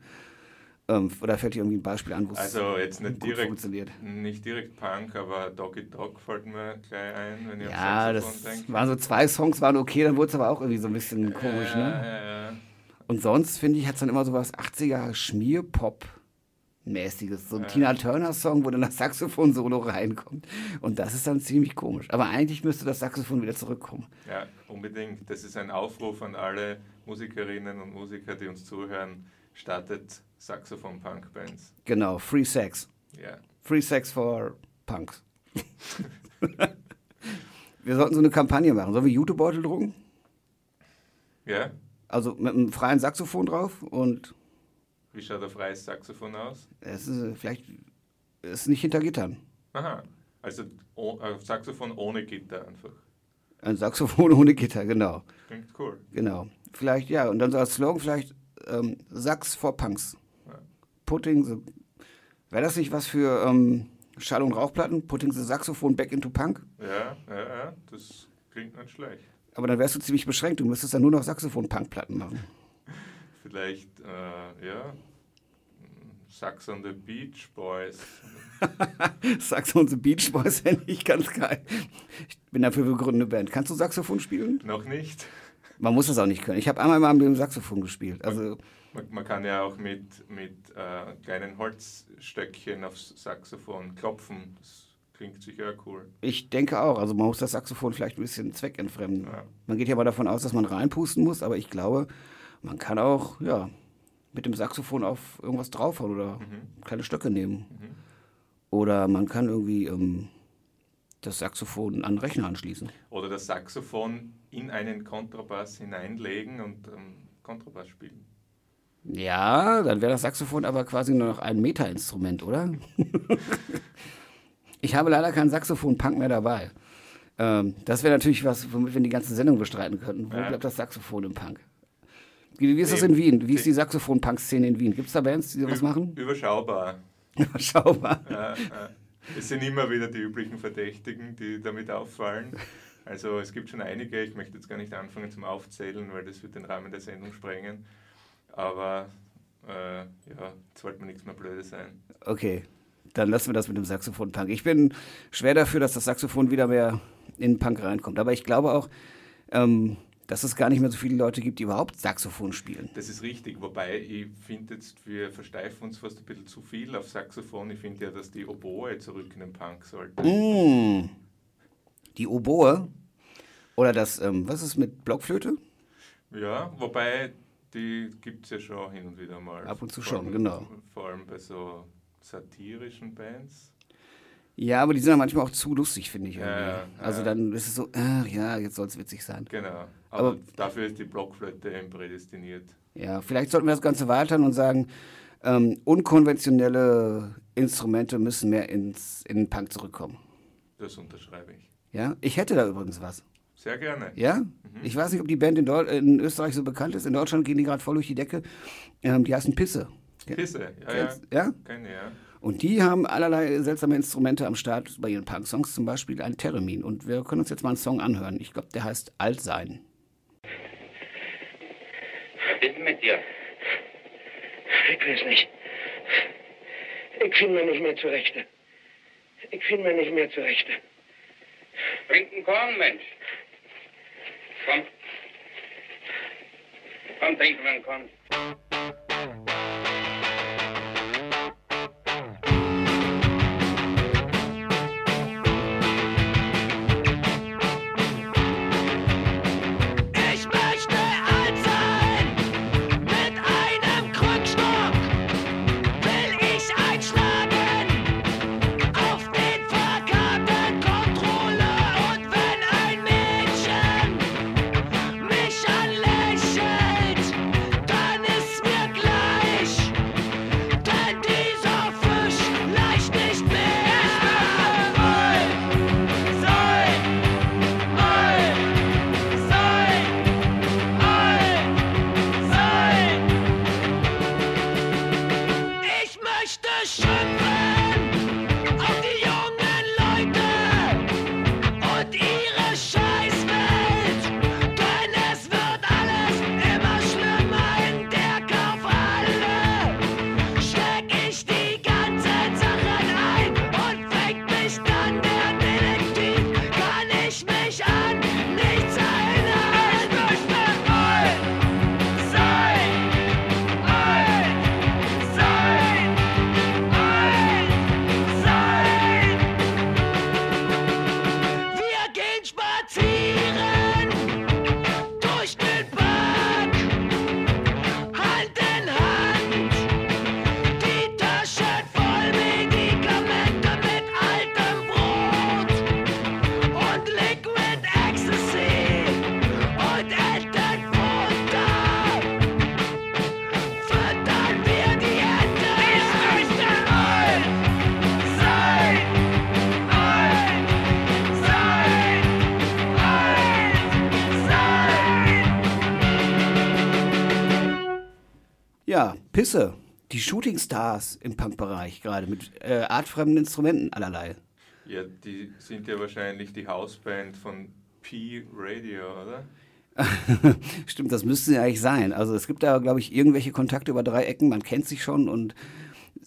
Ähm, oder fällt dir irgendwie ein Beispiel an, wo es Also jetzt nicht direkt, funktioniert? nicht direkt Punk, aber Doggy Dog fällt mir gleich ein, wenn ich Ja, das Saxophon denke. waren so zwei Songs, waren okay, dann wurde es aber auch irgendwie so ein bisschen komisch, ja, ne? ja, ja. Und sonst finde ich, hat es dann immer so was 80er Schmierpop-mäßiges. So ein Ja. Tina Turner-Song, wo dann das Saxophon-Solo reinkommt. Und das ist dann ziemlich komisch. Aber eigentlich müsste das Saxophon wieder zurückkommen. Ja, unbedingt. Das ist ein Aufruf an alle Musikerinnen und Musiker, die uns zuhören. Startet Saxophon-Punk-Bands. Genau, Free Sex. Ja. Free Sex for Punks. Wir sollten so eine Kampagne machen. Sollen wir Jutebeutel drucken? Ja? Also mit einem freien Saxophon drauf und Wie schaut ein freies Saxophon aus? es ist äh, vielleicht ist nicht hinter Gittern. Aha. Also oh, ein Saxophon ohne Gitter einfach. Ein Saxophon ohne Gitter, genau. Klingt cool. Genau. Vielleicht, ja, und dann so als Slogan vielleicht ähm, Sax for Punks. Putting the. Wäre das nicht was für ähm, Schall- und Rauchplatten? Putting the Saxophon back into Punk? Ja, ja, ja, das klingt nicht schlecht. Aber dann wärst du ziemlich beschränkt. Du müsstest dann nur noch Saxophon-Punk-Platten machen. Vielleicht, äh, ja, Sax on the Beach Boys. Saxophon the Beach Boys fände ich ganz geil. Ich bin dafür wir gründen eine Band. Kannst du Saxophon spielen? Noch nicht. Man muss das auch nicht können. Ich habe einmal mal mit dem Saxophon gespielt. Also Man, man kann ja auch mit, mit äh, kleinen Holzstöckchen aufs Saxophon klopfen. Das klingt sicher cool. ich denke auch. Also man muss das Saxophon vielleicht ein bisschen zweckentfremden. Ja. Man geht ja mal davon aus, dass man reinpusten muss, aber ich glaube, man kann auch ja, mit dem Saxophon auf irgendwas draufhauen oder kleine Stöcke nehmen. Oder man kann irgendwie ähm, das Saxophon an den Rechner anschließen. Oder das Saxophon in einen Kontrabass hineinlegen und ähm, Kontrabass spielen. Ja, dann wäre das Saxophon aber quasi nur noch ein Meta-Instrument, oder? ich habe leider keinen Saxophon-Punk mehr dabei. Ähm, das wäre natürlich was, womit wir die ganze Sendung bestreiten könnten. Wo Ja. bleibt das Saxophon im Punk? Wie, wie ist das in Wien? Wie ist die Saxophon-Punk-Szene in Wien? Gibt es da Bands, die sowas machen? Überschaubar. Überschaubar. Ja, ja. Es sind immer wieder die üblichen Verdächtigen, die damit auffallen. Also es gibt schon einige, ich möchte jetzt gar nicht anfangen zum Aufzählen, weil das wird den Rahmen der Sendung sprengen. Aber äh, ja, jetzt wollte mir nichts mehr Blödes sein. Okay, dann lassen wir das mit dem Saxophon-Punk. Ich bin schwer dafür, dass das Saxophon wieder mehr in den Punk reinkommt. Aber ich glaube auch, ähm, dass es gar nicht mehr so viele Leute gibt, die überhaupt Saxophon spielen. Das ist richtig, wobei ich finde jetzt, wir versteifen uns fast ein bisschen zu viel auf Saxophon. Ich finde ja, dass die Oboe zurück in den Punk sollte. Mm. Die Oboe oder das, ähm, was ist mit Blockflöte? Ja, wobei die gibt es ja schon hin und wieder mal. Ab und zu Vor schon, allem- genau. Vor allem bei so satirischen Bands. Ja, aber die sind ja manchmal auch zu lustig, finde ich. Ja, irgendwie. ja, also dann ist es so, ach ja, jetzt soll es witzig sein. Genau. Aber, Aber- dafür ist die Blockflöte eben prädestiniert. Ja, vielleicht sollten wir das Ganze weitern und sagen, ähm, unkonventionelle Instrumente müssen mehr ins, in den Punk zurückkommen. Das unterschreibe ich. Ja, ich hätte da übrigens was. Sehr gerne. Ja? Ich weiß nicht, ob die Band in, in Österreich so bekannt ist. In Deutschland gehen die gerade voll durch die Decke. Ähm, die heißen Pisse. Pisse, ja, ja. Ja? Keine, ja. Und die haben allerlei seltsame Instrumente am Start bei ihren Punk-Songs, zum Beispiel ein Theremin. Und wir können uns jetzt mal einen Song anhören. Ich glaube, der heißt Altsein. Was ist mit dir? Ich weiß nicht. Ich finde mir nicht mehr zurecht. Ich finde mir nicht mehr zurecht. Trink einen Korn, Mensch. Komm. Komm, trinken wir einen Korn. Pisse. Die Shooting Stars im Punkbereich gerade mit äh, artfremden Instrumenten allerlei. Ja, die sind ja wahrscheinlich die Hausband von P-Radio, oder? Stimmt, das müsste ja eigentlich sein. Also es gibt da, glaube ich, irgendwelche Kontakte über drei Ecken, man kennt sich schon und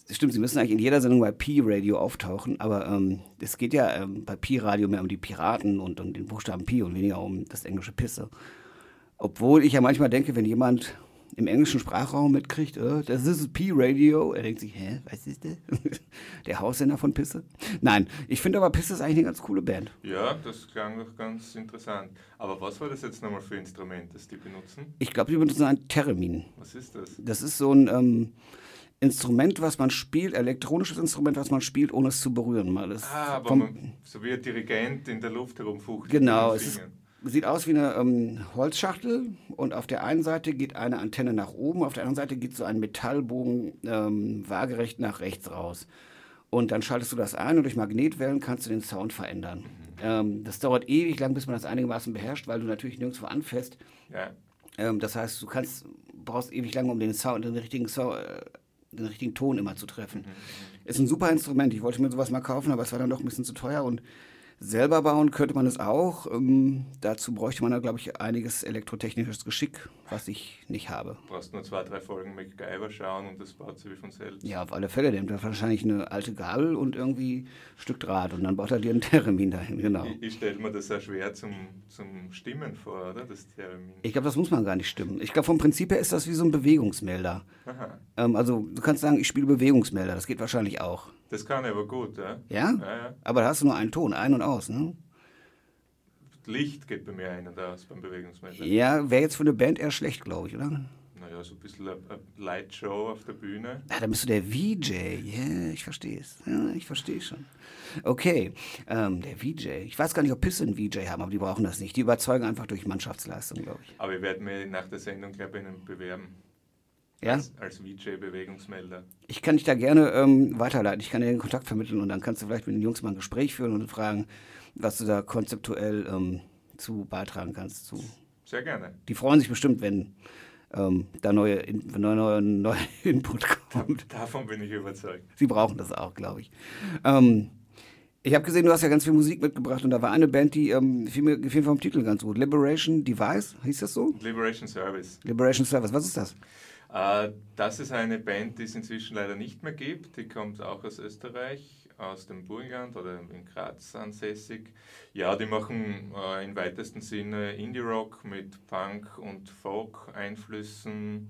stimmt, sie müssen eigentlich in jeder Sendung bei Pi-Radio auftauchen, aber ähm, es geht ja ähm, bei Pi-Radio mehr um die Piraten und um den Buchstaben Pi und weniger um das englische Pisse. Obwohl ich ja manchmal denke, wenn jemand im englischen Sprachraum mitkriegt, äh, das ist Pi-Radio, er denkt sich, hä, was ist das? Der Haussender von Pisse? Nein, ich finde aber Pisse ist eigentlich eine ganz coole Band. Ja, das klang doch ganz interessant. Aber was war das jetzt nochmal für Instrument, das die benutzen? Ich glaube, die benutzen ein Theremin. Was ist das? Das ist so ein ähm, Instrument, was man spielt, elektronisches Instrument, was man spielt, ohne es zu berühren. Mal das Ah, aber man, so wie ein Dirigent in der Luft herumfuchtelt. Genau, es ist. Sieht aus wie eine ähm, Holzschachtel und auf der einen Seite geht eine Antenne nach oben, auf der anderen Seite geht so ein Metallbogen ähm, waagerecht nach rechts raus. Und dann schaltest du das ein und durch Magnetwellen kannst du den Sound verändern. Ähm, das dauert ewig lang, bis man das einigermaßen beherrscht, weil du natürlich nirgendwo anfasst. Ja. Ähm, das heißt, du kannst, brauchst ewig lange, um den Sound, den richtigen, Sound, äh, den richtigen Ton immer zu treffen. Ist ein super Instrument. Ich wollte mir sowas mal kaufen, aber es war dann doch ein bisschen zu teuer und selber bauen könnte man es auch. Ähm, dazu bräuchte man da, glaube ich, einiges elektrotechnisches Geschick, was ich nicht habe. Du brauchst nur zwei, drei Folgen MacGyver schauen und das baut sich wie von selbst. Ja, auf alle Fälle. Der nimmt da wahrscheinlich eine alte Gabel und irgendwie ein Stück Draht und dann baut er dir einen Theremin dahin, genau. Ich, ich stelle mir das auch schwer zum, zum Stimmen vor, oder? Das Theremin. Ich glaube, das muss man gar nicht stimmen. Ich glaube, vom Prinzip her ist das wie so ein Bewegungsmelder. Ähm, also, du kannst sagen, ich spiele Bewegungsmelder. Das geht wahrscheinlich auch. Das kann aber gut, ja? Ja? Ja, ja. Aber da hast du nur einen Ton, ein und aus, ne? Licht geht bei mir ein und aus beim Bewegungsmelder. Ja, wäre jetzt für eine Band eher schlecht, glaube ich, oder? Naja, so ein bisschen eine Lightshow auf der Bühne. Ah, dann bist du der VJ. Ja, ich verstehe es. Ja, ich verstehe schon. Okay, ähm, der VJ. Ich weiß gar nicht, ob Pisse einen VJ haben, aber die brauchen das nicht. Die überzeugen einfach durch Mannschaftsleistung, glaube ich. Aber ich werde mir nach der Sendung, glaube ich, bewerben. Ja? Als, als VJ-Bewegungsmelder. Ich kann dich da gerne ähm, weiterleiten. Ich kann dir den Kontakt vermitteln und dann kannst du vielleicht mit den Jungs mal ein Gespräch führen und fragen, was du da konzeptuell ähm, zu beitragen kannst. Zu. Sehr gerne. Die freuen sich bestimmt, wenn ähm, da neue, wenn neue, neue, neue Input kommt. Davon bin ich überzeugt. Sie brauchen das auch, glaube ich. Ähm, ich habe gesehen, du hast ja ganz viel Musik mitgebracht und da war eine Band, die ähm, fiel mir gefiel vom Titel ganz gut. Liberation Device, hieß das so? Liberation Service. Liberation Service, was ist das? Äh, das ist eine Band, die es inzwischen leider nicht mehr gibt. Die kommt auch aus Österreich, aus dem Burgenland oder in Graz ansässig. Ja, die machen äh, im weitesten Sinne Indie-Rock mit Punk- und Folk-Einflüssen.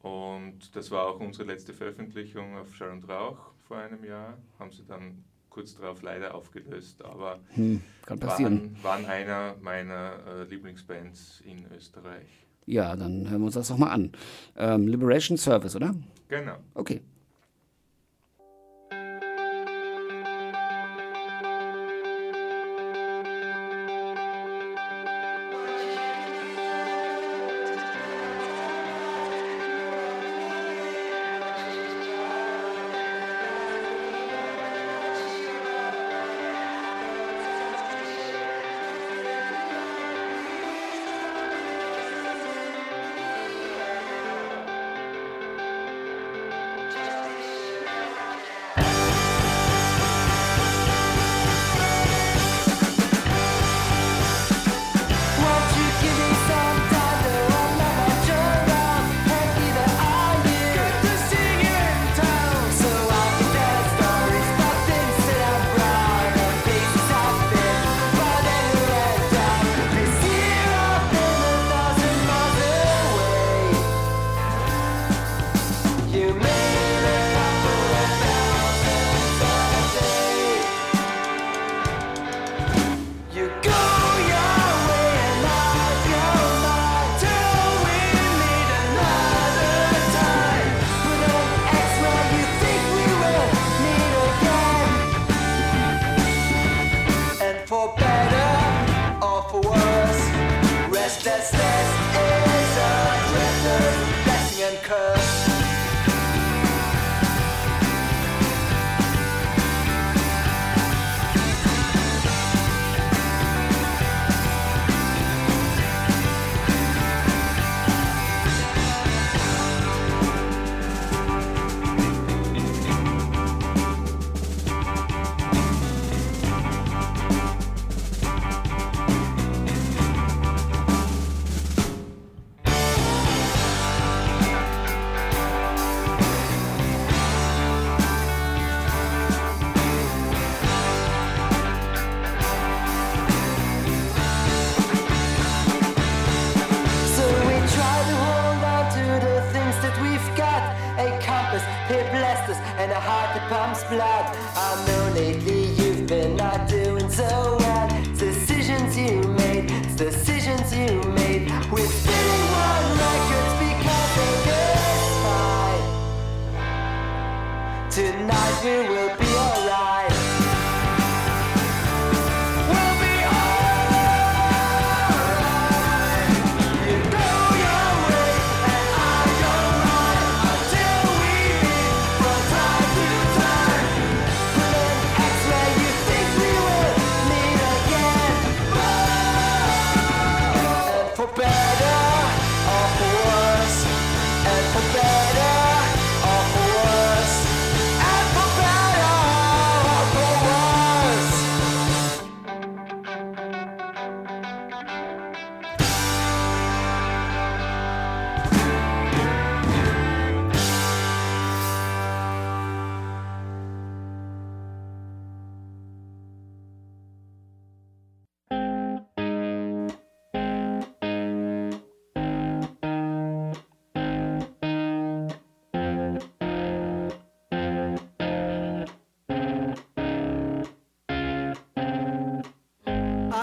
Und das war auch unsere letzte Veröffentlichung auf Schall und Rauch vor einem Jahr. Haben sie dann kurz darauf leider aufgelöst, aber Hm, kann passieren. waren, waren einer meiner äh, Lieblingsbands in Österreich. Ja, dann hören wir uns das doch mal an. Ähm, Liberation Service, oder? Genau. Okay.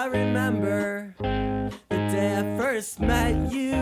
Remember the day I first met you.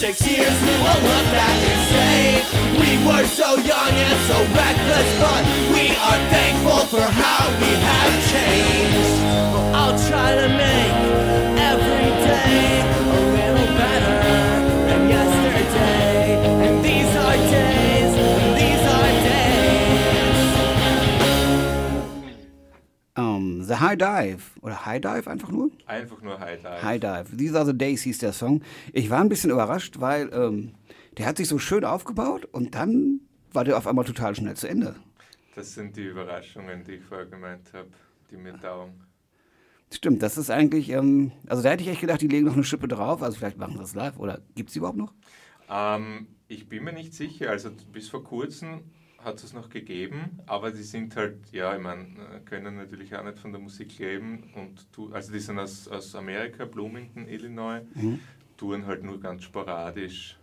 Six years we will look back and say we were so young and so reckless, but we are thankful for how we have changed. Well, I'll try to make High Dive. Oder High Dive einfach nur? Einfach nur High Dive. High Dive. These are the days hieß der Song. Ich war ein bisschen überrascht, weil ähm, der hat sich so schön aufgebaut und dann war der auf einmal total schnell zu Ende. Das sind die Überraschungen, die ich vorher gemeint habe, die mir taugen. Stimmt, das ist eigentlich, ähm, also da hätte ich echt gedacht, die legen noch eine Schippe drauf, also vielleicht machen sie das live oder gibt es überhaupt noch? Ähm, ich bin mir nicht sicher. Also bis vor kurzem hat es noch gegeben, aber die sind halt, ja, ich meine, können natürlich auch nicht von der Musik leben und tu, also die sind aus, aus Amerika, Bloomington, Illinois, Mhm. touren halt nur ganz sporadisch.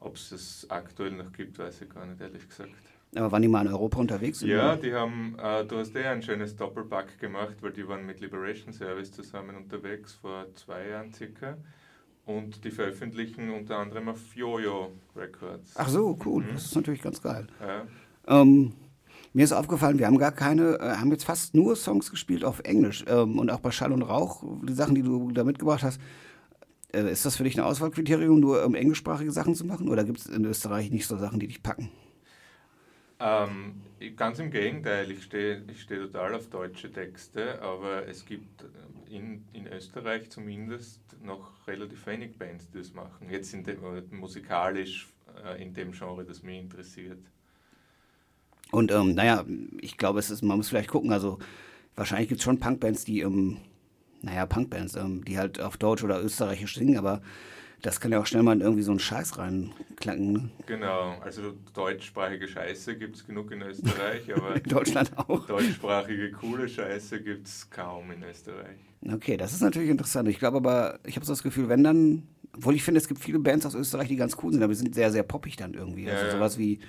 Ob es das aktuell noch gibt, weiß ich gar nicht, ehrlich gesagt. Aber waren die mal in Europa unterwegs? Ja, die haben, äh, du hast eh ein schönes Doppelpack gemacht, weil die waren mit Liberation Service zusammen unterwegs vor zwei Jahren circa. Und die veröffentlichen unter anderem auf Jojo Records. Ach so, cool, Mhm. das ist natürlich ganz geil. Ja. Ähm, mir ist aufgefallen, wir haben gar keine, äh, haben jetzt fast nur Songs gespielt auf Englisch. Ähm, und auch bei Schall und Rauch, die Sachen, die du da mitgebracht hast. Äh, ist das für dich ein Auswahlkriterium, nur ähm, englischsprachige Sachen zu machen? Oder gibt es in Österreich nicht so Sachen, die dich packen? Ähm, ganz im Gegenteil, ich stehe ich steh total auf deutsche Texte, aber es gibt in, in Österreich zumindest noch relativ wenig Bands, die das machen. Jetzt in dem, musikalisch äh, in dem Genre, das mich interessiert. Und ähm, naja, ich glaube, es ist, man muss vielleicht gucken, also wahrscheinlich gibt es schon Punkbands, die, ähm, naja, Punkbands, ähm, die halt auf Deutsch oder Österreichisch singen, aber das kann ja auch schnell mal in irgendwie so einen Scheiß reinklacken. Ne? Genau, also deutschsprachige Scheiße gibt es genug in Österreich, aber In Deutschland auch. deutschsprachige coole Scheiße gibt es kaum in Österreich. Okay, das ist natürlich interessant. Ich glaube aber, ich habe so das Gefühl, wenn dann, obwohl ich finde, es gibt viele Bands aus Österreich, die ganz cool sind, aber die sind sehr, sehr poppig dann irgendwie. Ja, also ja. sowas wie,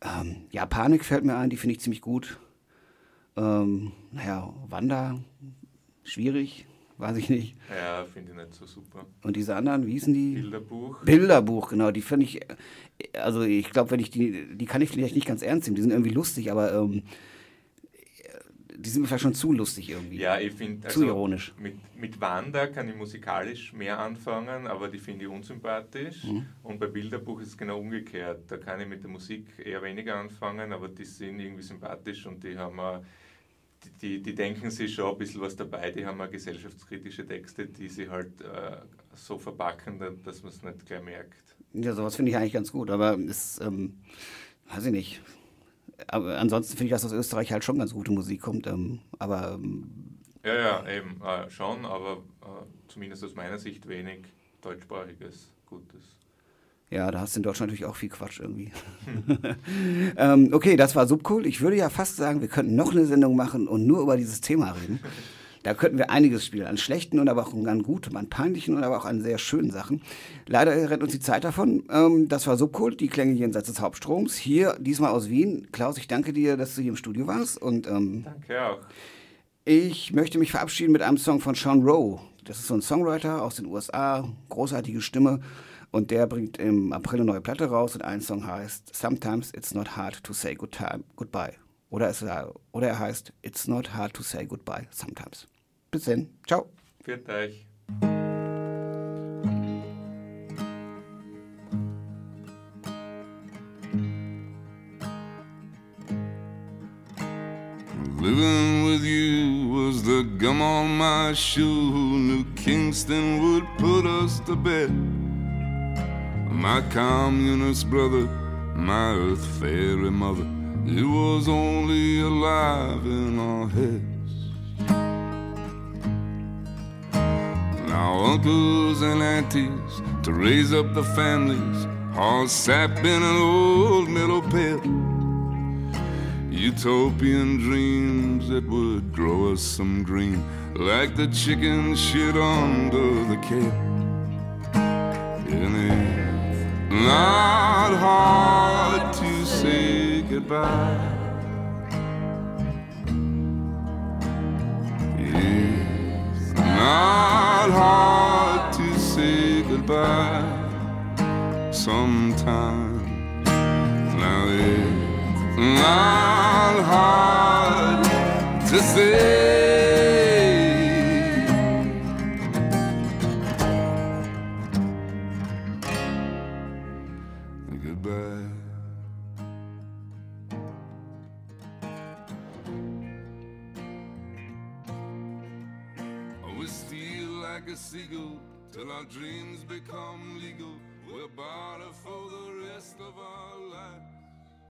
ähm, ja, Panik fällt mir ein, die finde ich ziemlich gut. Ähm, naja, Wanda, schwierig, weiß ich nicht. Ja, finde ich nicht so super. Und diese anderen, wie hießen die? Bilderbuch. Bilderbuch, genau, die finde ich, also ich glaube, wenn ich die, die kann ich vielleicht nicht ganz ernst nehmen, die sind irgendwie lustig, aber ähm, die sind mir vielleicht schon zu lustig irgendwie. Ja, ich finde, Zu ironisch. Mit, mit Wanda kann ich musikalisch mehr anfangen, aber die finde ich unsympathisch. Mhm. Und bei Bilderbuch ist es genau umgekehrt. Da kann ich mit der Musik eher weniger anfangen, aber die sind irgendwie sympathisch und die haben auch, die, die, denken sich schon ein bisschen was dabei. Die haben auch gesellschaftskritische Texte, die sie halt äh, so verpacken, da- dass man es nicht gleich merkt. Ja, sowas finde ich eigentlich ganz gut, aber es, ähm, weiß ich nicht. Aber ansonsten finde ich, dass aus Österreich halt schon ganz gute Musik kommt. Ähm, aber ähm, Ja, ja, eben, äh, schon, aber äh, zumindest aus meiner Sicht wenig deutschsprachiges Gutes. Ja, da hast du in Deutschland natürlich auch viel Quatsch irgendwie. ähm, okay, das war Subcool. Ich würde ja fast sagen, wir könnten noch eine Sendung machen und nur über dieses Thema reden. Da könnten wir einiges spielen, an schlechten und aber auch an guten, an peinlichen und aber auch an sehr schönen Sachen. Leider rennt uns die Zeit davon. Ähm, das war Subcool, die Klänge jenseits des Hauptstroms. Hier, diesmal aus Wien. Klaus, ich danke dir, dass du hier im Studio warst. Und, ähm, Danke auch. Ich möchte mich verabschieden mit einem Song von Sean Rowe. Das ist so ein Songwriter aus den USA, großartige Stimme. Und der bringt im April eine neue Platte raus und ein Song heißt Sometimes It's Not Hard to Say good time, Goodbye. Oder, es, oder er heißt It's Not Hard to Say Goodbye Sometimes. Bis dann. Ciao. Viert euch. Living with you was the gum on my shoe. Who knew Kingston would put us to bed? My communist brother, my earth fairy mother, It was only alive in our heads. Now uncles and aunties to raise up the families, all sap in an old middle pit. Utopian dreams that would grow us some green, like the chicken shit under the. And it's not hard to say goodbye. It's not hard to say goodbye. Sometimes now it's not hard to say. Till our dreams become legal. We're barter for the rest of our life.